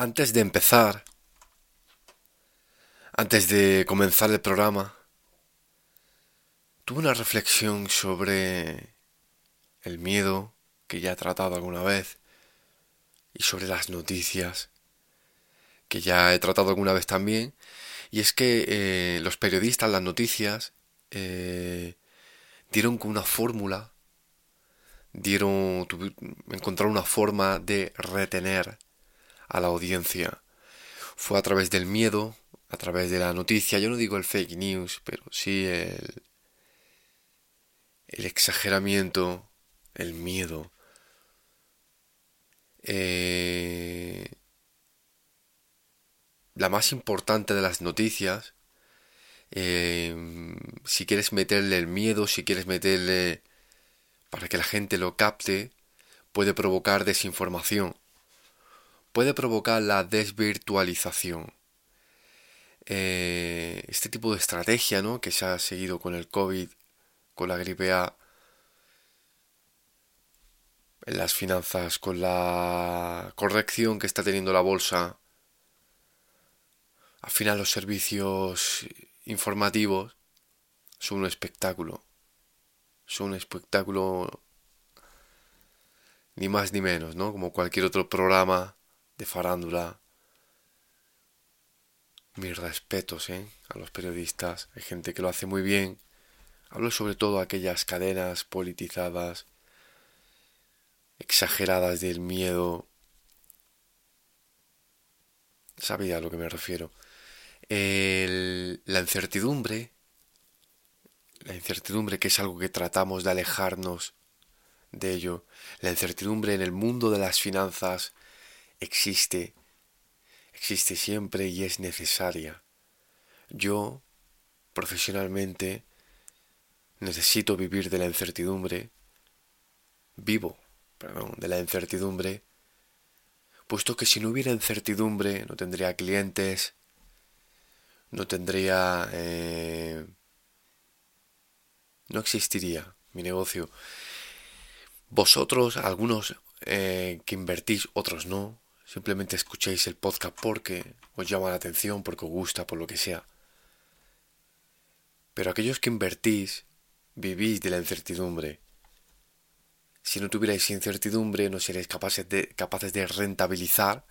Antes de empezar, antes de comenzar el programa, tuve una reflexión sobre el miedo que ya he tratado alguna vez y sobre las noticias que ya he tratado alguna vez también. Y es que eh, los periodistas, las noticias, eh, dieron con una fórmula, dieron, encontraron una forma de retener a la audiencia. Fue a través del miedo, a través de la noticia, yo no digo el fake news, pero sí el, el exageramiento, el miedo. Eh, la más importante de las noticias, eh, si quieres meterle el miedo, si quieres meterle para que la gente lo capte, puede provocar desinformación puede provocar la desvirtualización. Eh, este tipo de estrategia ¿no? que se ha seguido con el COVID, con la gripe A, en las finanzas, con la corrección que está teniendo la bolsa, al final los servicios informativos son un espectáculo. Son un espectáculo ni más ni menos, ¿no? Como cualquier otro programa de farándula. Mis respetos ¿eh? a los periodistas. Hay gente que lo hace muy bien. Hablo sobre todo de aquellas cadenas politizadas, exageradas del miedo. Sabía a lo que me refiero. la incertidumbre, la incertidumbre que es algo que tratamos de alejarnos de ello, la incertidumbre en el mundo de las finanzas, existe, existe siempre y es necesaria. Yo, profesionalmente, necesito vivir de la incertidumbre, vivo, perdón, de la incertidumbre, puesto que si no hubiera incertidumbre no tendría clientes, no tendría... Eh, no existiría mi negocio. Vosotros, algunos eh, que invertís, otros no, Simplemente escuchéis el podcast porque os llama la atención, porque os gusta, por lo que sea. Pero aquellos que invertís, vivís de la incertidumbre. Si no tuvierais incertidumbre, no seréis capaces de, capaces de rentabilizar.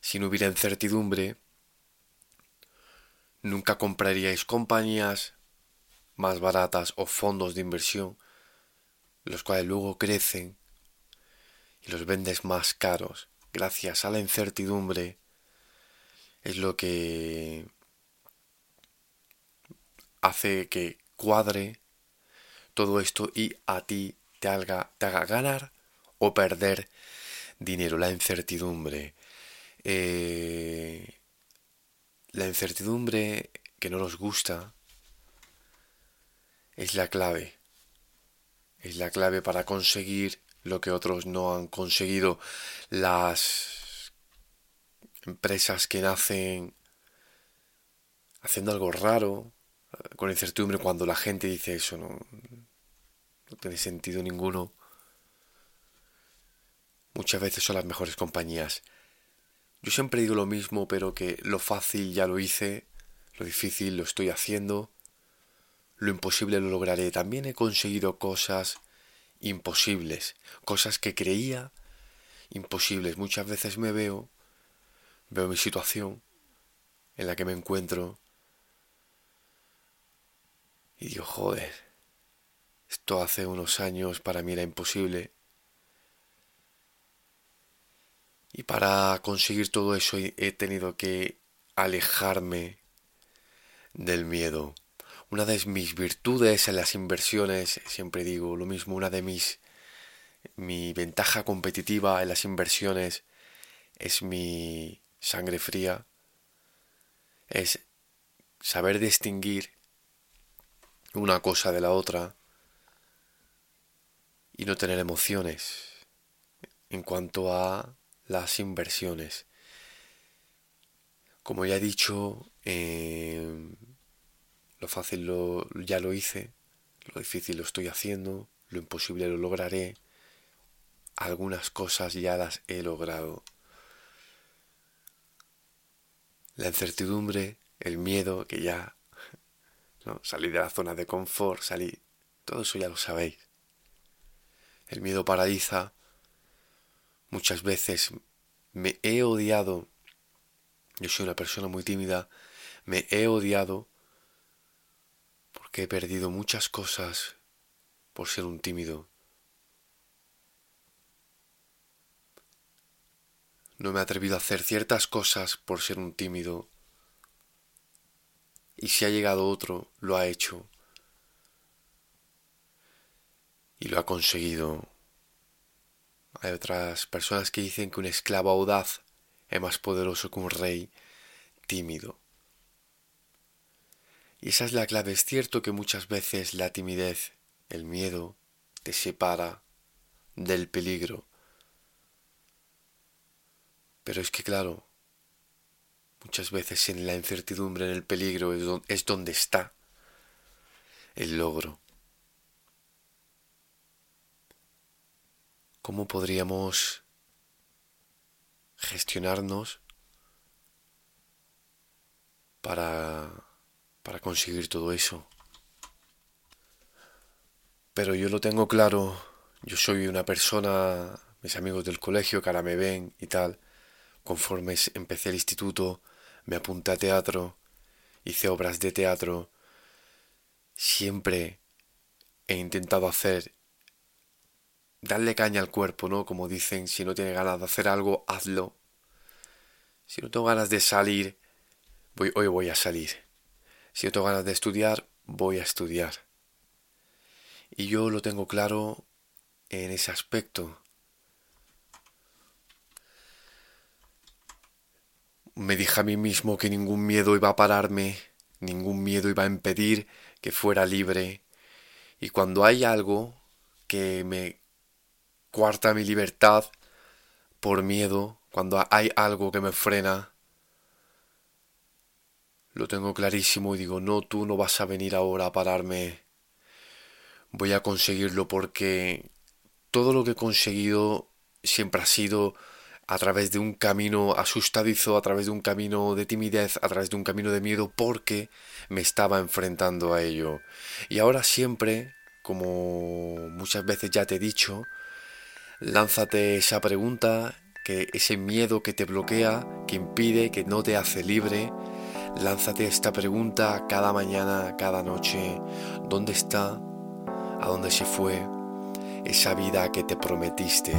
Si no hubiera incertidumbre, nunca compraríais compañías más baratas o fondos de inversión, los cuales luego crecen y los vendes más caros gracias a la incertidumbre, es lo que hace que cuadre todo esto y a ti te haga, te haga ganar o perder dinero, la incertidumbre. Eh, la incertidumbre que no nos gusta es la clave. Es la clave para conseguir lo que otros no han conseguido. Las empresas que nacen haciendo algo raro, eh, con incertidumbre, cuando la gente dice eso, no, no tiene sentido ninguno. Muchas veces son las mejores compañías. Yo siempre digo lo mismo, pero que lo fácil ya lo hice, lo difícil lo estoy haciendo, lo imposible lo lograré. También he conseguido cosas imposibles, cosas que creía imposibles. Muchas veces me veo, veo mi situación en la que me encuentro y digo, joder, esto hace unos años para mí era imposible. Y para conseguir todo eso he tenido que alejarme del miedo. Una de mis virtudes en las inversiones, siempre digo lo mismo, una de mis mi ventaja competitiva en las inversiones es mi sangre fría, es saber distinguir una cosa de la otra y no tener emociones en cuanto a las inversiones. Como ya he dicho, eh, lo fácil lo, ya lo hice, lo difícil lo estoy haciendo, lo imposible lo lograré. Algunas cosas ya las he logrado. la incertidumbre, el miedo, que ya ¿no? salí de la zona de confort, salí, todo eso ya lo sabéis. El miedo paraliza. Muchas veces me he odiado. Yo soy una persona muy tímida. Me he odiado porque he perdido muchas cosas por ser un tímido. No me he atrevido a hacer ciertas cosas por ser un tímido. Y si ha llegado otro, lo ha hecho. Y lo ha conseguido. Hay otras personas que dicen que un esclavo audaz es más poderoso que un rey tímido. Y esa es la clave. Es cierto que muchas veces la timidez, el miedo, te separa del peligro. Pero es que claro, muchas veces en la incertidumbre, en el peligro, es donde está el logro. ¿Cómo podríamos gestionarnos para, para conseguir todo eso? Pero yo lo tengo claro, yo soy una persona, mis amigos del colegio que ahora me ven y tal, Conforme empecé el instituto, me apunté a teatro, hice obras de teatro. Siempre he intentado hacer, darle caña al cuerpo, ¿no? Como dicen, si no tienes ganas de hacer algo, hazlo. Si no tengo ganas de salir, voy, hoy voy a salir. Si no tengo ganas de estudiar, voy a estudiar. Y yo lo tengo claro en ese aspecto. Me dije a mí mismo que ningún miedo iba a pararme, ningún miedo iba a impedir que fuera libre. Y cuando hay algo que me cuarta mi libertad por miedo, cuando hay algo que me frena, lo tengo clarísimo y digo, no, tú no vas a venir ahora a pararme. Voy a conseguirlo porque todo lo que he conseguido siempre ha sido a través de un camino asustadizo, a través de un camino de timidez, a través de un camino de miedo, porque me estaba enfrentando a ello. Y ahora siempre, como muchas veces ya te he dicho, lánzate esa pregunta, que ese miedo que te bloquea, que impide, que no te hace libre, lánzate esta pregunta cada mañana, cada noche, ¿dónde está? ¿A dónde se fue? Esa vida que te prometiste.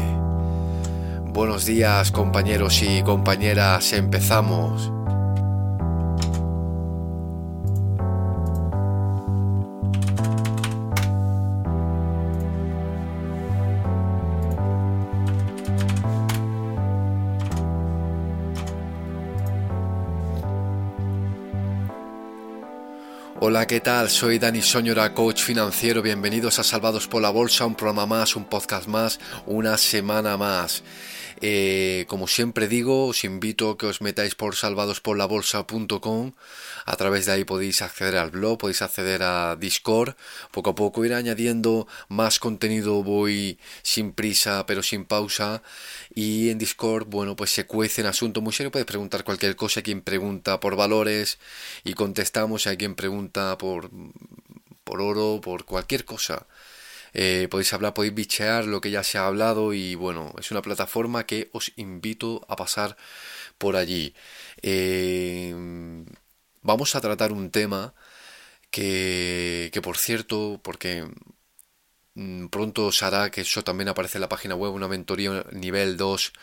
Buenos días compañeros y compañeras, empezamos. Hola, ¿qué tal? Soy Dani Soñora, coach financiero. Bienvenidos a Salvados por la Bolsa, un programa más, un podcast más, una semana más. Eh, como siempre digo, os invito a que os metáis por salvadosporlabolsa.com. A través de ahí podéis acceder al blog, podéis acceder a Discord. Poco a poco ir añadiendo más contenido, voy sin prisa pero sin pausa. Y en Discord, bueno, pues se cuecen asuntos muy serios. Podéis preguntar cualquier cosa. Hay quien pregunta por valores y contestamos. Hay quien pregunta por, por oro, por cualquier cosa. Eh, podéis hablar, podéis bichear lo que ya se ha hablado y bueno, es una plataforma que os invito a pasar por allí. Eh, vamos a tratar un tema que, que por cierto, porque pronto os hará que eso también aparece en la página web, una mentoría nivel 2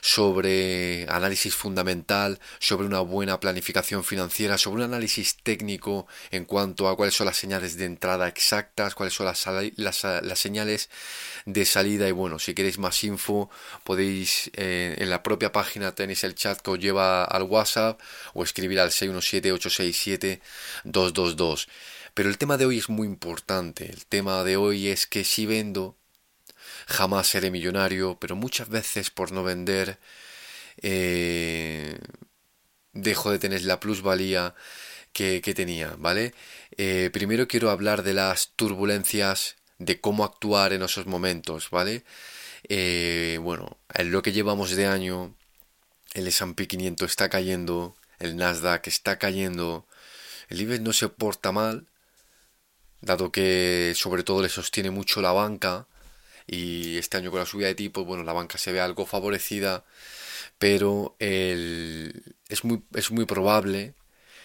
sobre análisis fundamental, sobre una buena planificación financiera, sobre un análisis técnico en cuanto a cuáles son las señales de entrada exactas, cuáles son las, las, señales de salida y bueno, si queréis más info podéis eh, en la propia página tenéis el chat que os lleva al WhatsApp o escribir al 617 867 222. Pero el tema de hoy es muy importante. El tema de hoy es que si vendo, jamás seré millonario, pero muchas veces por no vender, eh, dejo de tener la plusvalía que, tenía, ¿vale? Eh, primero quiero hablar de las turbulencias, de cómo actuar en esos momentos, ¿vale? Eh, bueno, en lo que llevamos de año, el S&P 500 está cayendo, el Nasdaq está cayendo, el IBEX no se porta mal, dado que sobre todo le sostiene mucho la banca y este año con la subida de tipos, bueno, la banca se ve algo favorecida, pero es, muy, es muy probable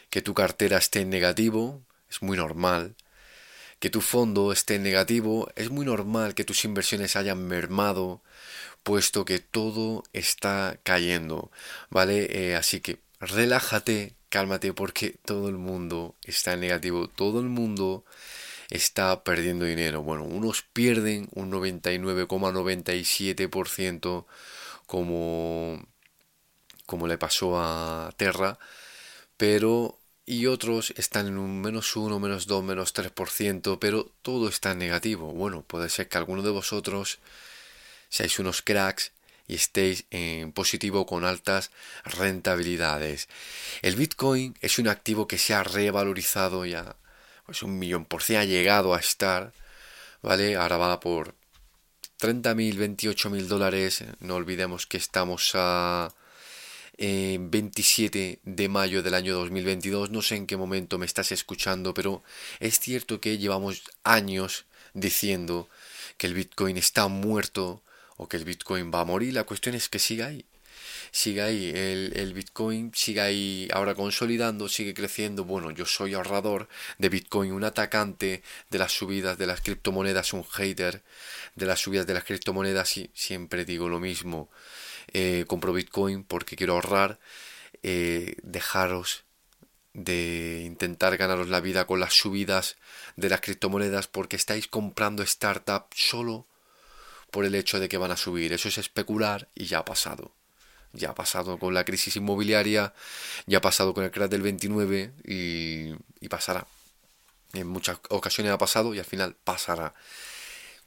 que tu cartera esté en negativo, es muy normal, que tu fondo esté en negativo, es muy normal que tus inversiones hayan mermado, puesto que todo está cayendo, ¿vale? Eh, así que relájate, cálmate, porque todo el mundo está en negativo, todo el mundo está perdiendo dinero. Bueno, unos pierden un 99,97% como, como le pasó a Terra, pero y otros están en un menos 1, menos 2, menos 3%, pero todo está en negativo. Bueno, puede ser que alguno de vosotros seáis unos cracks y estéis en positivo con altas rentabilidades. El Bitcoin es un activo que se ha revalorizado ya, pues un millón por cien ha llegado a estar, ¿vale? Ahora va por 30.000, 28.000 dólares. No olvidemos que estamos a 27 de mayo del año 2022. No sé en qué momento me estás escuchando, pero es cierto que llevamos años diciendo que el Bitcoin está muerto o que el Bitcoin va a morir. La cuestión es que siga ahí. Siga ahí, el, el, Bitcoin sigue ahí ahora consolidando, sigue creciendo. Bueno, yo soy ahorrador de Bitcoin, un atacante de las subidas de las criptomonedas, un hater de las subidas de las criptomonedas y siempre digo lo mismo eh, compro Bitcoin porque quiero ahorrar, eh, dejaros de intentar ganaros la vida con las subidas de las criptomonedas porque estáis comprando startups solo por el hecho de que van a subir. Eso es especular y ya ha pasado. Ya ha pasado con la crisis inmobiliaria, ya ha pasado con el crash del 29 y, pasará. En muchas ocasiones ha pasado y al final pasará.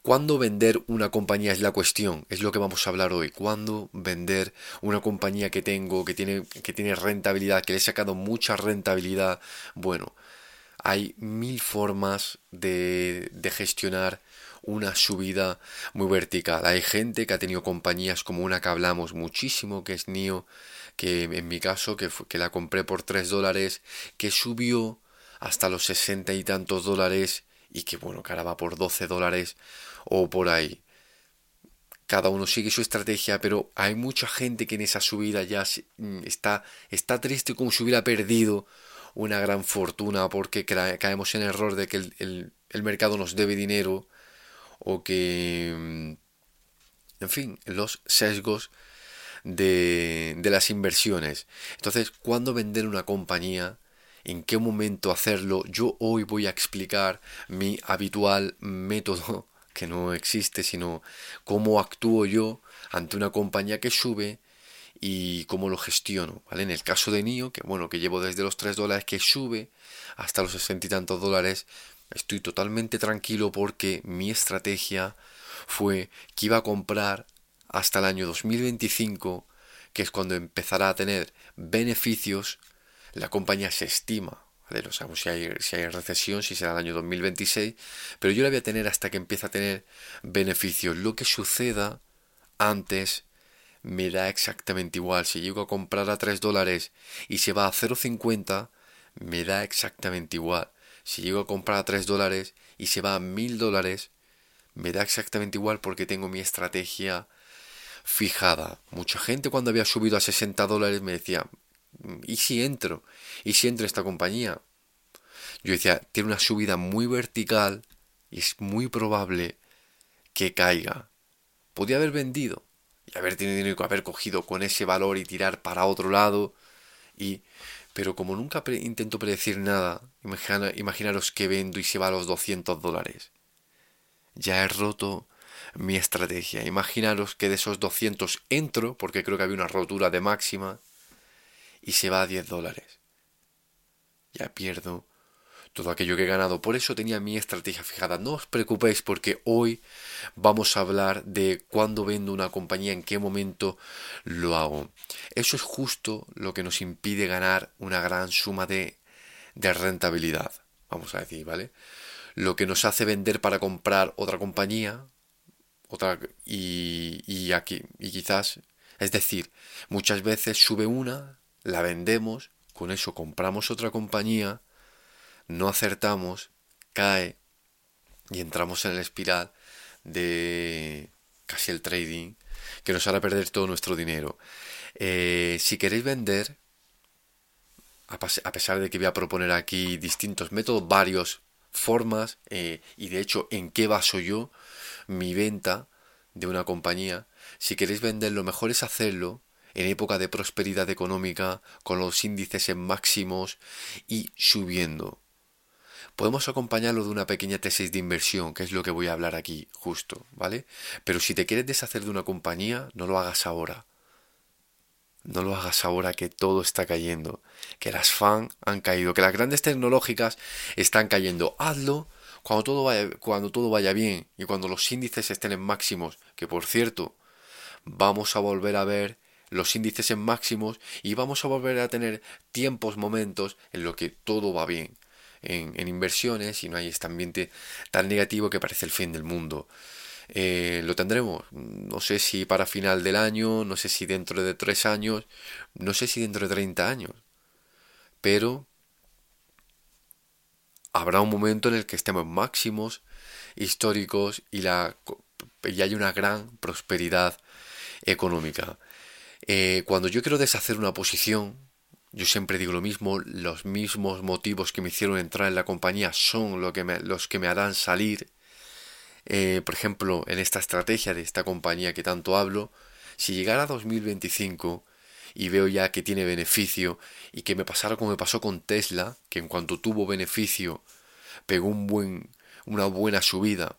¿Cuándo vender una compañía es la cuestión? Es lo que vamos a hablar hoy. ¿Cuándo vender una compañía que tengo, que tiene, que tiene rentabilidad, que le he sacado mucha rentabilidad? Bueno, hay mil formas de, de gestionar una subida muy vertical. Hay gente que ha tenido compañías como una que hablamos muchísimo, que es NIO, que en mi caso, que, la compré por 3 dólares, que subió hasta los 60 y tantos dólares y que bueno, que ahora va por 12 dólares o por ahí. Cada uno sigue su estrategia, pero hay mucha gente que en esa subida ya mm, está, está triste como si hubiera perdido una gran fortuna porque caemos en el error de que el, mercado nos debe dinero o que, mm, en fin, los sesgos de, de las inversiones. Entonces, ¿cuándo vender una compañía? en qué momento hacerlo. Yo hoy voy a explicar mi habitual método que no existe, sino cómo actúo yo ante una compañía que sube y cómo lo gestiono, ¿vale? En el caso de NIO, que bueno, que llevo desde los 3 dólares que sube hasta los 60 y tantos dólares, estoy totalmente tranquilo porque mi estrategia fue que iba a comprar hasta el año 2025, que es cuando empezará a tener beneficios, la compañía se estima, no sabemos si hay, si hay recesión, si será el año 2026, pero yo la voy a tener hasta que empiece a tener beneficios. Lo que suceda antes me da exactamente igual. Si llego a comprar a 3 dólares y se va a 0,50, me da exactamente igual. Si llego a comprar a 3 dólares y se va a 1000 dólares, me da exactamente igual porque tengo mi estrategia fijada. Mucha gente cuando había subido a 60 dólares me decía, ¿y si entro? ¿Y si entro en esta compañía? Yo decía, tiene una subida muy vertical y es muy probable que caiga. Podía haber vendido y haber tenido dinero, haber cogido con ese valor y tirar para otro lado. Y, pero como nunca intento predecir nada, imaginaros que vendo y se va a los 200 dólares. Ya he roto mi estrategia. Imaginaros que de esos 200 entro, porque creo que había una rotura de máxima, y se va a 10 dólares. Ya pierdo todo aquello que he ganado. Por eso tenía mi estrategia fijada. No os preocupéis porque hoy vamos a hablar de cuándo vendo una compañía, en qué momento lo hago. Eso es justo lo que nos impide ganar una gran suma de, de rentabilidad. Vamos a decir, ¿vale? Lo que nos hace vender para comprar otra compañía, otra y, y aquí y quizás, es decir, muchas veces sube una, la vendemos con eso compramos otra compañía, no acertamos, cae y entramos en el espiral de casi el trading que nos hará perder todo nuestro dinero. Eh, si queréis vender, a pesar de que voy a proponer aquí distintos métodos, varios formas eh, y de hecho en qué baso yo mi venta de una compañía, si queréis vender lo mejor es hacerlo en época de prosperidad económica, con los índices en máximos y subiendo. Podemos acompañarlo de una pequeña tesis de inversión, que es lo que voy a hablar aquí justo, ¿vale? Pero si te quieres deshacer de una compañía, no lo hagas ahora. No lo hagas ahora que todo está cayendo, que las fan han caído, que las grandes tecnológicas están cayendo. Hazlo cuando todo vaya, cuando todo vaya bien y cuando los índices estén en máximos, que por cierto, vamos a volver a ver los índices en máximos y vamos a volver a tener tiempos, momentos en los que todo va bien en, inversiones y no hay este ambiente tan negativo que parece el fin del mundo. Eh, lo tendremos. No sé si para final del año, no sé si dentro de tres años, no sé si dentro de 30 años. Pero habrá un momento en el que estemos máximos históricos y, la, y hay una gran prosperidad económica. Eh, cuando yo quiero deshacer una posición, yo siempre digo lo mismo, los mismos motivos que me hicieron entrar en la compañía son lo que los que me harán salir. Eh, por ejemplo, en esta estrategia de esta compañía que tanto hablo, si llegara a 2025 y veo ya que tiene beneficio y que me pasara como me pasó con Tesla, que en cuanto tuvo beneficio pegó un buen, una buena subida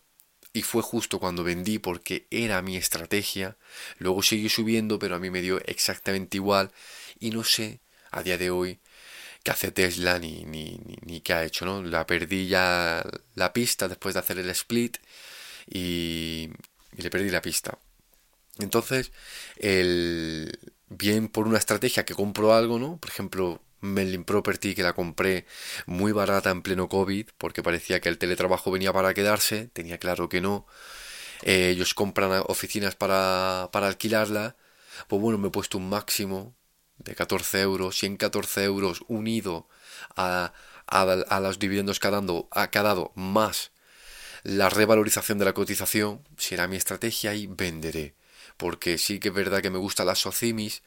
y fue justo cuando vendí porque era mi estrategia, luego siguió subiendo pero a mí me dio exactamente igual y no sé a día de hoy qué hace Tesla ni, ni, ni, qué ha hecho, ¿no? La perdí ya la pista después de hacer el split y, le perdí la pista. Entonces, el, bien por una estrategia que compro algo, ¿no? Por ejemplo, Melin Property, que la compré muy barata en pleno COVID, porque parecía que el teletrabajo venía para quedarse, tenía claro que no. Eh, ellos compran oficinas para, para alquilarla. Pues bueno, me he puesto un máximo de 14 euros, 114 euros unido a, a, los dividendos que ha, que ha dado más la revalorización de la cotización será mi estrategia y venderé. Porque sí que es verdad que me gustan las socimis,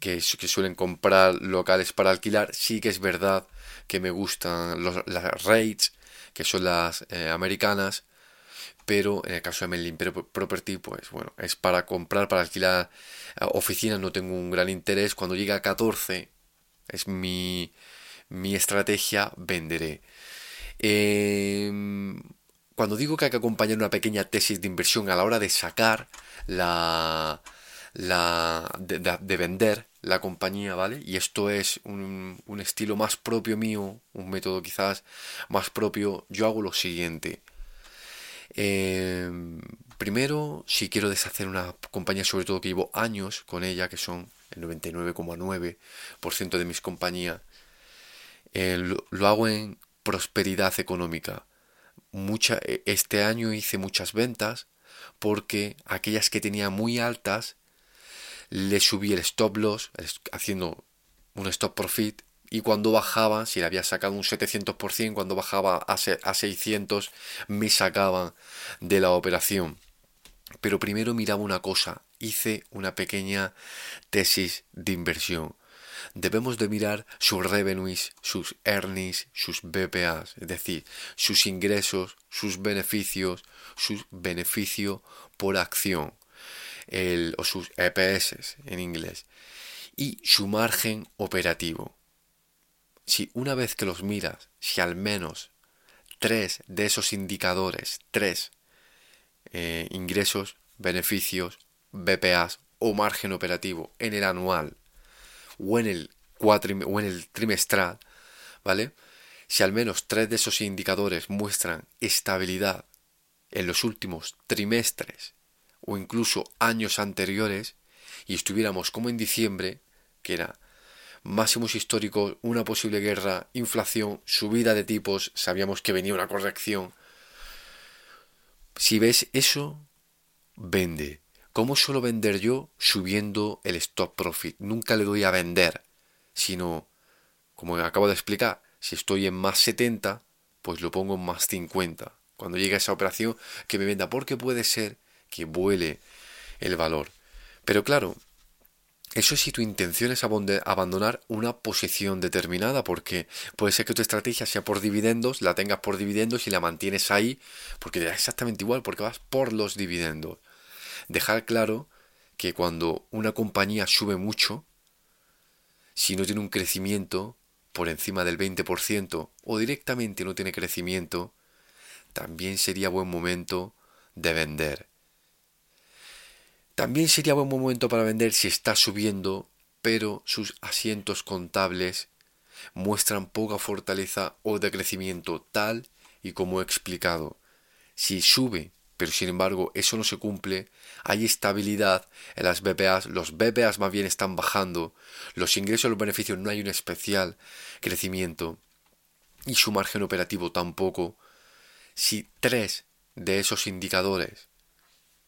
que, que suelen comprar locales para alquilar. Sí que es verdad que me gustan las rates, que son las eh, americanas. Pero en el caso de Melin Property, pues bueno, es para comprar, para alquilar eh, oficinas, no tengo un gran interés. Cuando llegue a 14, es mi, mi estrategia, venderé. Eh, cuando digo que hay que acompañar una pequeña tesis de inversión a la hora de sacar la, la de, vender la compañía, ¿vale? Y esto es un, un, estilo más propio mío, un método quizás más propio. Yo hago lo siguiente. Em, primero, si quiero deshacer una compañía, sobre todo que llevo años con ella, que son el 99,9% de mis compañías, eh, lo hago en prosperidad económica. Mucha, e, este año hice muchas ventas porque aquellas que tenía muy altas le subí el stop loss haciendo un stop profit y cuando bajaba, si le había sacado un 700%, cuando bajaba a, a 600 me sacaban de la operación. Pero primero miraba una cosa, hice una pequeña tesis de inversión debemos de mirar sus revenues, sus earnings, sus BPAs, es decir, sus ingresos, sus beneficios, su beneficio por acción, el, o sus EPS en inglés, y su margen operativo. Si una vez que los miras, si al menos tres de esos indicadores, tres eh, ingresos, beneficios, BPAs o margen operativo en el anual o en el, o en el trimestral, ¿vale? Si al menos tres de esos indicadores muestran estabilidad en los últimos trimestres o incluso años anteriores y estuviéramos como en diciembre, que era máximos históricos, una posible guerra, inflación, subida de tipos, sabíamos que venía una corrección. Si ves eso, vende. ¿Cómo suelo vender yo? Subiendo el stop profit. Nunca le doy a vender, sino como acabo de explicar, si estoy en más 70, pues lo pongo en más 50. Cuando llegue esa operación que me venda, porque puede ser que vuele el valor. Pero claro, eso es si tu intención es abandonar una posición determinada, porque puede ser que tu estrategia sea por dividendos, la tengas por dividendos y la mantienes ahí, porque da exactamente igual, porque vas por los dividendos. Dejar claro que cuando una compañía sube mucho, si no tiene un crecimiento por encima del 20% o directamente no tiene crecimiento, también sería buen momento de vender. También sería buen momento para vender si está subiendo, pero sus asientos contables muestran poca fortaleza o decrecimiento tal y como he explicado. Si sube, pero sin embargo eso no se cumple, hay estabilidad en las BPAs, los BPAs más bien están bajando, los ingresos y los beneficios no hay un especial crecimiento y su margen operativo tampoco. Si tres de esos indicadores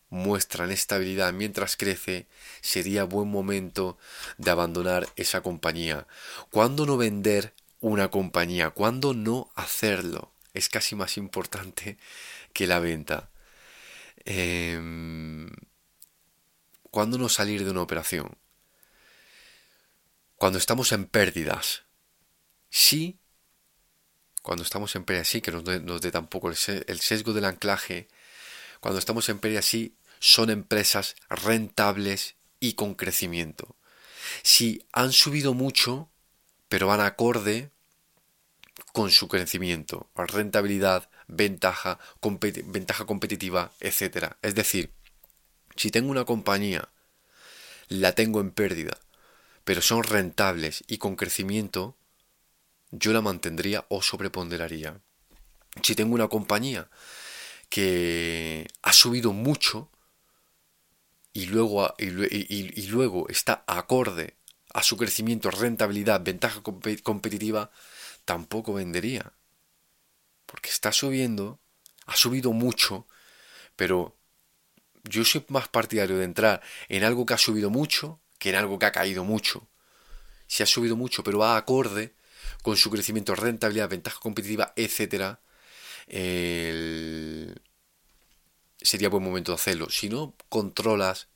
muestran estabilidad mientras crece, sería buen momento de abandonar esa compañía. ¿Cuándo no vender una compañía? ¿Cuándo no hacerlo? Es casi más importante que la venta. Eh, ¿Cuándo no salir de una operación? Cuando estamos en pérdidas. Sí, cuando estamos en pérdidas, sí, que nos dé, tampoco el sesgo del anclaje cuando estamos en pérdida sí son empresas rentables y con crecimiento. Si han subido mucho, pero van acorde con su crecimiento, rentabilidad, ventaja, ventaja competitiva, etc. Es decir, si tengo una compañía, la tengo en pérdida, pero son rentables y con crecimiento, yo la mantendría o sobreponderaría. Si tengo una compañía que ha subido mucho y luego, y, luego está acorde a su crecimiento, rentabilidad, ventaja competitiva, tampoco vendería. Porque está subiendo, ha subido mucho, pero yo soy más partidario de entrar en algo que ha subido mucho que en algo que ha caído mucho. Si ha subido mucho, pero va acorde con su crecimiento, rentabilidad, ventaja competitiva, etcétera, sería buen momento de hacerlo. Si no controlas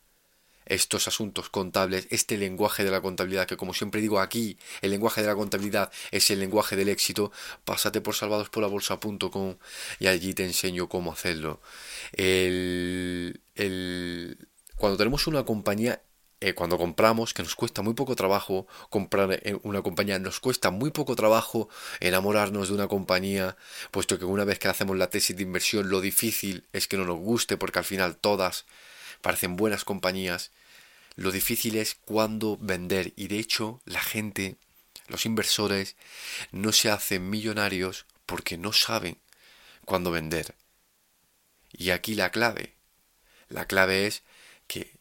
estos asuntos contables, este lenguaje de la contabilidad, que como siempre digo aquí, el lenguaje de la contabilidad es el lenguaje del éxito, pásate por salvadosporlabolsa.com y allí te enseño cómo hacerlo. El, cuando tenemos una compañía eh, cuando compramos, que nos cuesta muy poco trabajo comprar una compañía, nos cuesta muy poco trabajo enamorarnos de una compañía, puesto que una vez que hacemos la tesis de inversión, lo difícil es que no nos guste, porque al final todas parecen buenas compañías. Lo difícil es cuándo vender, y de hecho la gente, los inversores, no se hacen millonarios porque no saben cuándo vender. Y aquí la clave. La clave es que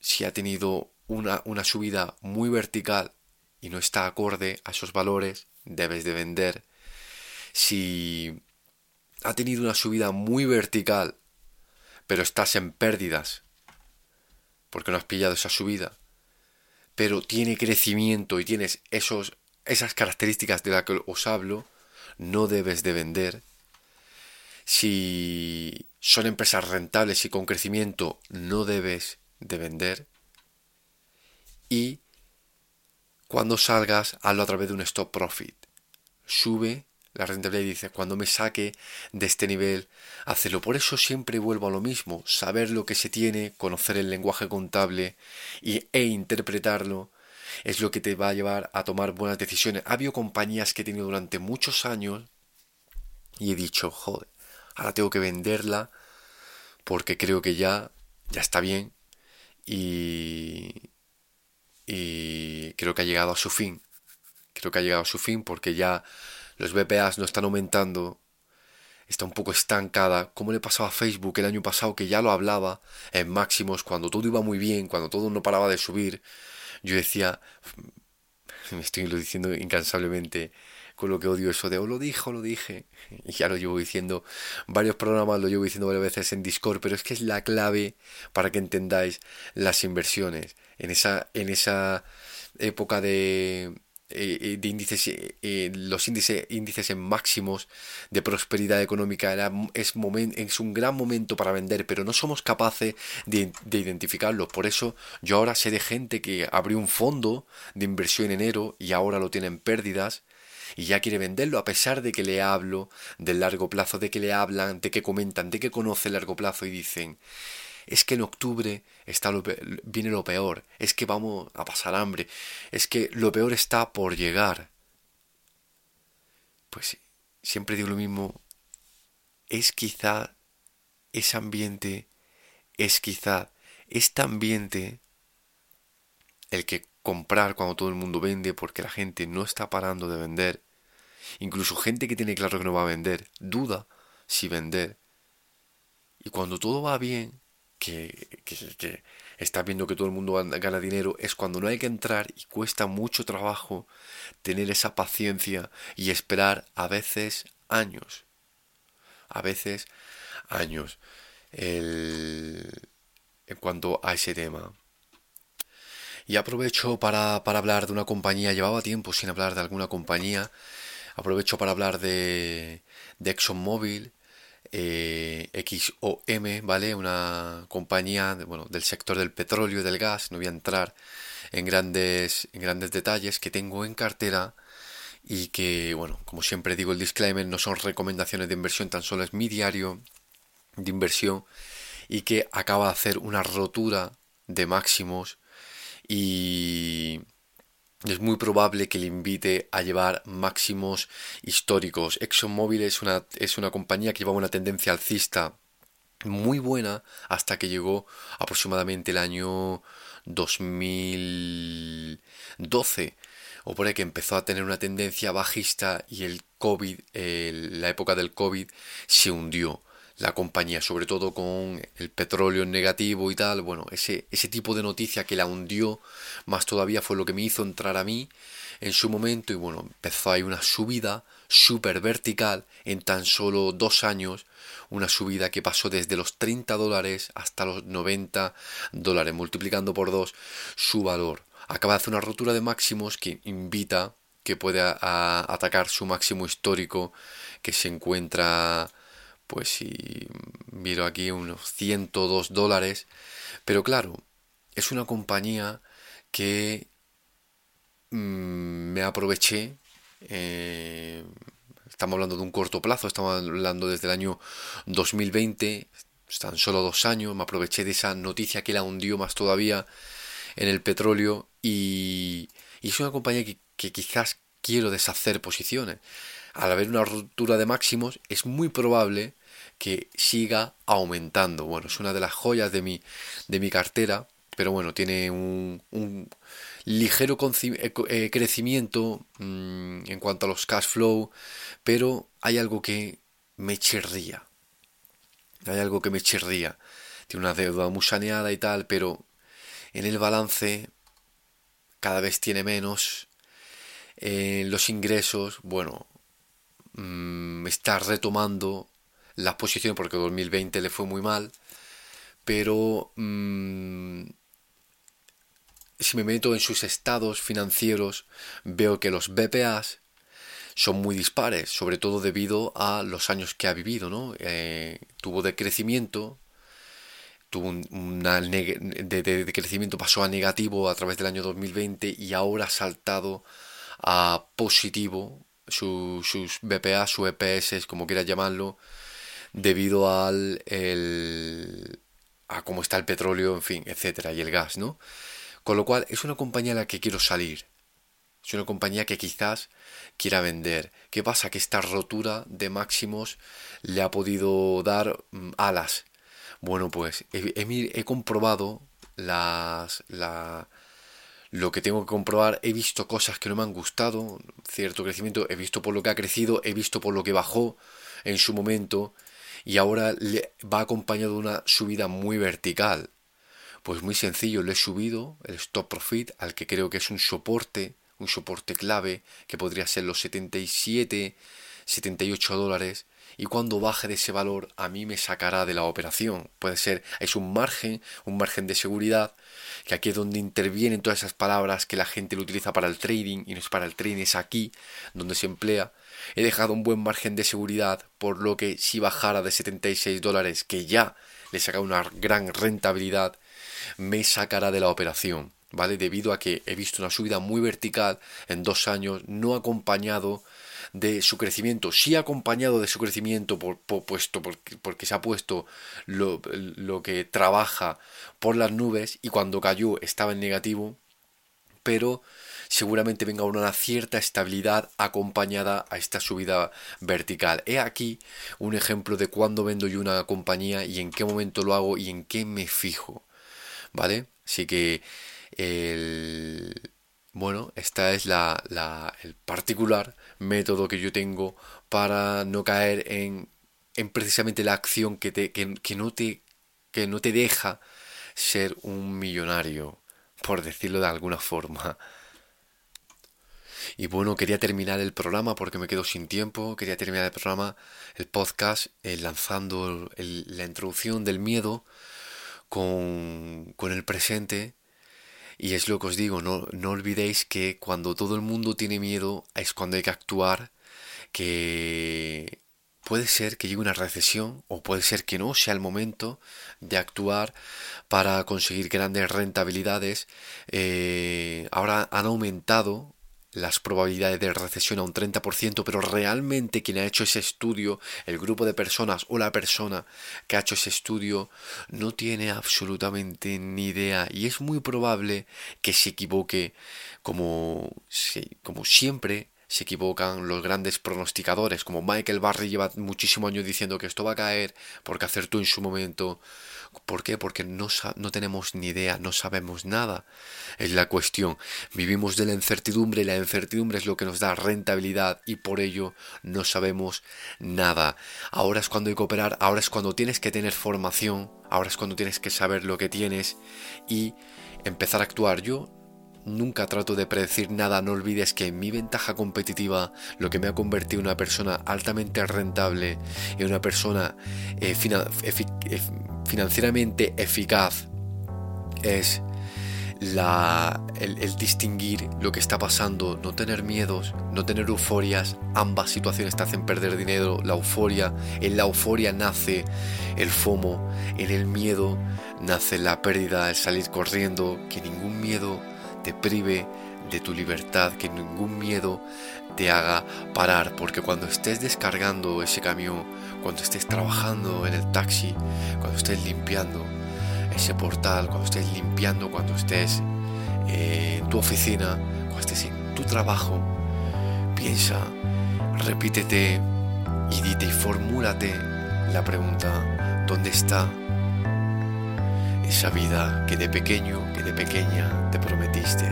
si ha tenido una, una subida muy vertical y no está acorde a esos valores, debes de vender. Si ha tenido una subida muy vertical, pero estás en pérdidas, porque no has pillado esa subida, pero tiene crecimiento y tienes esos, esas características de las que os hablo, no debes de vender. Si son empresas rentables y con crecimiento, no debes de vender y cuando salgas hazlo a través de un stop profit. Sube la rentabilidad y dice, cuando me saque de este nivel, hazlo. Por eso siempre vuelvo a lo mismo, saber lo que se tiene, conocer el lenguaje contable y, e interpretarlo, es lo que te va a llevar a tomar buenas decisiones. Ha habido compañías que he tenido durante muchos años y he dicho, joder, ahora tengo que venderla porque creo que ya, ya está bien, y, y creo que ha llegado a su fin. Creo que ha llegado a su fin porque ya los BPAs no están aumentando, está un poco estancada, como le pasaba a Facebook el año pasado que ya lo hablaba en máximos, cuando todo iba muy bien, cuando todo no paraba de subir, yo decía, me estoy lo diciendo incansablemente, con lo que odio eso de o oh, lo dijo, lo dije. Y ya lo llevo diciendo varios programas, lo llevo diciendo varias veces en Discord, pero es que es la clave para que entendáis las inversiones. En esa, en esa época de, eh, de índices, eh, los índices, índices en máximos de prosperidad económica era, es, es un gran momento para vender, pero no somos capaces de, de identificarlos. Por eso yo ahora sé de gente que abrió un fondo de inversión en enero y ahora lo tienen pérdidas y ya quiere venderlo a pesar de que le hablo del largo plazo, de que le hablan, de que comentan, de que conoce el largo plazo y dicen, es que en octubre está viene lo peor, es que vamos a pasar hambre, es que lo peor está por llegar. Pues siempre digo lo mismo, es quizá ese ambiente, es quizá este ambiente el que comprar cuando todo el mundo vende porque la gente no está parando de vender. Incluso gente que tiene claro que no va a vender, duda si vender. Y cuando todo va bien, que, que, está viendo que todo el mundo gana dinero es cuando no hay que entrar y cuesta mucho trabajo tener esa paciencia y esperar a veces años. A veces años. El, en cuanto a ese tema. Y aprovecho para, para hablar de una compañía, llevaba tiempo sin hablar de alguna compañía, aprovecho para hablar de, de ExxonMobil, eh, XOM, ¿vale? Una compañía bueno, del sector del petróleo y del gas, no voy a entrar en grandes, en grandes detalles, que tengo en cartera y que, bueno, como siempre digo el disclaimer, no son recomendaciones de inversión, tan solo es mi diario de inversión y que acaba de hacer una rotura de máximos y es muy probable que le invite a llevar máximos históricos. ExxonMobil es una, es una compañía que llevaba una tendencia alcista muy buena hasta que llegó aproximadamente el año 2012 o por ahí que empezó a tener una tendencia bajista y el COVID, la época del COVID se hundió la compañía, sobre todo con el petróleo negativo y tal, bueno, ese, ese tipo de noticia que la hundió más todavía fue lo que me hizo entrar a mí en su momento y bueno, empezó ahí una subida súper vertical en tan solo dos años, una subida que pasó desde los 30 dólares hasta los 90 dólares, multiplicando por dos su valor. Acaba de hacer una rotura de máximos que invita que pueda atacar su máximo histórico que se encuentra pues si miro aquí unos 102 dólares. Pero claro, es una compañía que mm, me aproveché. Eh, estamos hablando de un corto plazo, estamos hablando desde el año 2020, están solo dos años. Me aproveché de esa noticia que la hundió más todavía en el petróleo y, es una compañía que quizás quiero deshacer posiciones. Al haber una ruptura de máximos, es muy probable que siga aumentando. Bueno, es una de las joyas de mi, de mi cartera, pero bueno, tiene un, ligero eh, eh, crecimiento mm, en cuanto a los cash flow, pero hay algo que me chirría. Hay algo que me chirría. Tiene una deuda muy saneada y tal, pero en el balance cada vez tiene menos. En los ingresos, bueno, mm, está retomando las posiciones porque 2020 le fue muy mal, pero mm, si me meto en sus estados financieros veo que los BPAs son muy dispares, sobre todo debido a los años que ha vivido, ¿no? Eh, tuvo de crecimiento, tuvo un de, crecimiento, pasó a negativo a través del año 2020 y ahora ha saltado a positivo sus BPA, su EPS, como quieras llamarlo, debido al a cómo está el petróleo, en fin, etcétera, y el gas, ¿no? Con lo cual es una compañía a la que quiero salir. Es una compañía que quizás quiera vender. ¿Qué pasa? Que esta rotura de máximos le ha podido dar mm, alas. Bueno, pues he, he, comprobado las, la, lo que tengo que comprobar. He visto cosas que no me han gustado. Cierto crecimiento. He visto por lo que ha crecido. He visto por lo que bajó en su momento y ahora le va acompañado de una subida muy vertical. Pues muy sencillo, le he subido el stop profit al que creo que es un soporte, un soporte clave que podría ser los 77, 78 dólares y cuando baje de ese valor a mí me sacará de la operación. Puede ser, es un margen, un margen de seguridad, que aquí es donde intervienen todas esas palabras que la gente lo utiliza para el trading y no es para el trading, es aquí donde se emplea. He dejado un buen margen de seguridad, por lo que si bajara de 76 dólares, que ya le saca una gran rentabilidad, me sacará de la operación. ¿Vale? Debido a que he visto una subida muy vertical en dos años, no acompañado de su crecimiento, sí acompañado de su crecimiento por, puesto, porque, se ha puesto lo, lo que trabaja por las nubes y cuando cayó estaba en negativo, pero seguramente venga una cierta estabilidad acompañada a esta subida vertical. He aquí un ejemplo de cuándo vendo yo una compañía y en qué momento lo hago y en qué me fijo. ¿Vale? Así que el bueno, esta es la, el particular método que yo tengo para no caer en, en precisamente la acción que, te, que, que, no te, que no te deja ser un millonario, por decirlo de alguna forma. Y bueno, quería terminar el programa porque me quedo sin tiempo. Quería terminar el programa, el podcast, eh, lanzando la introducción del miedo con, con el presente y es lo que os digo, no, no olvidéis que cuando todo el mundo tiene miedo es cuando hay que actuar, que puede ser que llegue una recesión o puede ser que no sea el momento de actuar para conseguir grandes rentabilidades. Eh, ahora han aumentado las probabilidades de recesión a un 30%, pero realmente quien ha hecho ese estudio, el grupo de personas o la persona que ha hecho ese estudio, no tiene absolutamente ni idea. Y es muy probable que se equivoque como, como siempre se equivocan los grandes pronosticadores, como Michael Barry lleva muchísimos años diciendo que esto va a caer porque acertó en su momento ¿Por qué? Porque no, no tenemos ni idea, no sabemos nada. Es la cuestión. Vivimos de la incertidumbre y la incertidumbre es lo que nos da rentabilidad y por ello no sabemos nada. Ahora es cuando hay que operar, ahora es cuando tienes que tener formación, ahora es cuando tienes que saber lo que tienes y empezar a actuar. Yo nunca trato de predecir nada, no olvides que mi ventaja competitiva, lo que me ha convertido en una persona altamente rentable, en una persona eh, financieramente eficaz, es la, el, distinguir lo que está pasando, no tener miedos, no tener euforias, ambas situaciones te hacen perder dinero, la euforia, en la euforia nace el FOMO, en el miedo nace la pérdida, el salir corriendo, que ningún miedo te prive de tu libertad, que ningún miedo te haga parar, porque cuando estés descargando ese camión, cuando estés trabajando en el taxi, cuando estés limpiando ese portal, cuando estés limpiando, cuando estés eh, en tu oficina, cuando estés en tu trabajo, piensa, repítete y dite y formúlate la pregunta, ¿dónde está esa vida que de pequeño, que de pequeña te prometiste.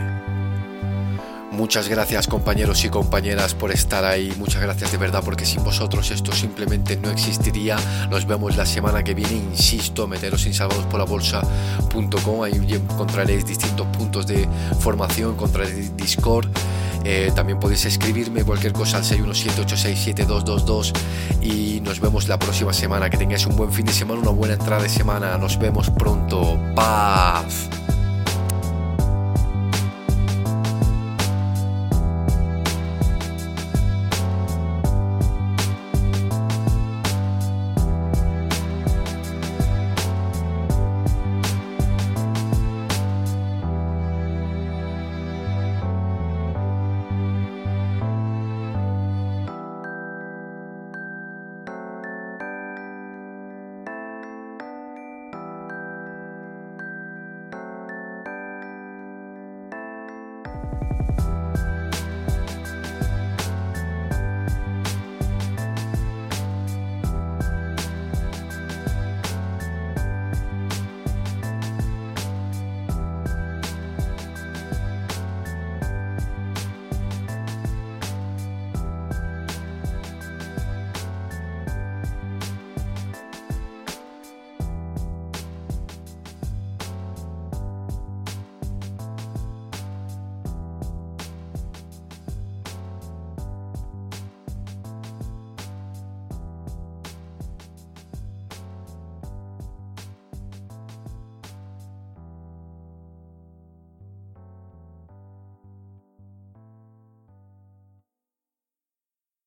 Muchas gracias compañeros y compañeras por estar ahí, muchas gracias de verdad porque sin vosotros esto simplemente no existiría. Nos vemos la semana que viene, insisto, meteros en salvadosporlabolsa.com, ahí encontraréis distintos puntos de formación, encontraréis Discord eh, también podéis escribirme cualquier cosa al 617867222 y nos vemos la próxima semana. Que tengáis un buen fin de semana, una buena entrada de semana. Nos vemos pronto. Paz.